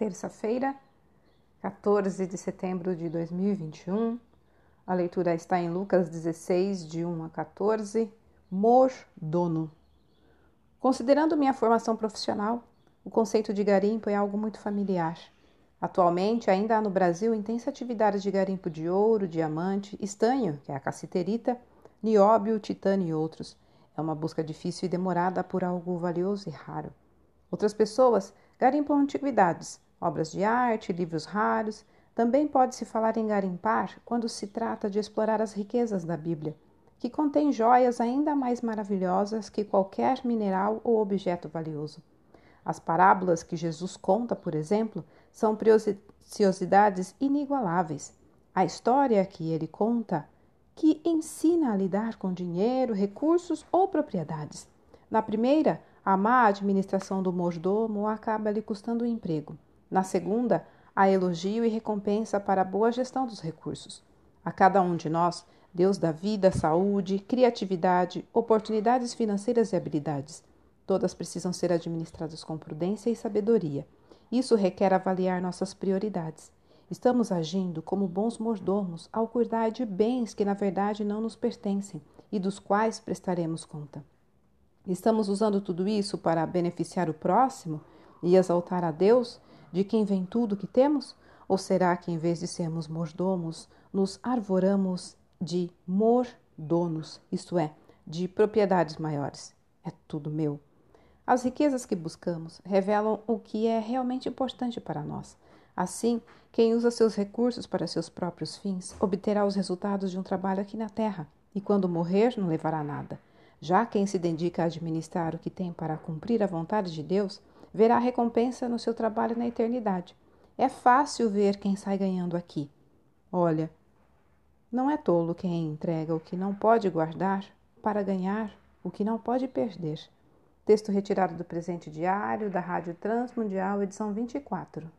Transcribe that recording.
terça-feira, 14 de setembro de 2021. A leitura está em Lucas 16, de 1 a 14. Mordono. Considerando minha formação profissional, o conceito de garimpo é algo muito familiar. Atualmente, ainda há no Brasil intensa atividade de garimpo de ouro, diamante, estanho, que é a cassiterita, nióbio, titânio e outros. É uma busca difícil e demorada por algo valioso e raro. Outras pessoas garimpam antiguidades, obras de arte, livros raros. Também pode-se falar em garimpar quando se trata de explorar as riquezas da Bíblia, que contém joias ainda mais maravilhosas que qualquer mineral ou objeto valioso. As parábolas que Jesus conta, por exemplo, são preciosidades inigualáveis. A história que ele conta, que ensina a lidar com dinheiro, recursos ou propriedades. Na primeira, a má administração do mordomo acaba lhe custando o emprego. Na segunda, há elogio e recompensa para a boa gestão dos recursos. A cada um de nós, Deus dá vida, saúde, criatividade, oportunidades financeiras e habilidades. Todas precisam ser administradas com prudência e sabedoria. Isso requer avaliar nossas prioridades. Estamos agindo como bons mordomos ao cuidar de bens que na verdade não nos pertencem e dos quais prestaremos conta. Estamos usando tudo isso para beneficiar o próximo e exaltar a Deus de quem vem tudo que temos? Ou será que, em vez de sermos mordomos, nos arvoramos de mordonos, isto é, de propriedades maiores? É tudo meu. As riquezas que buscamos revelam o que é realmente importante para nós. Assim, quem usa seus recursos para seus próprios fins obterá os resultados de um trabalho aqui na terra e, quando morrer, não levará nada. Já quem se dedica a administrar o que tem para cumprir a vontade de Deus verá recompensa no seu trabalho na eternidade. É fácil ver quem sai ganhando aqui. Olha, não é tolo quem entrega o que não pode guardar para ganhar o que não pode perder. Texto retirado do presente diário da Rádio Transmundial, edição 24.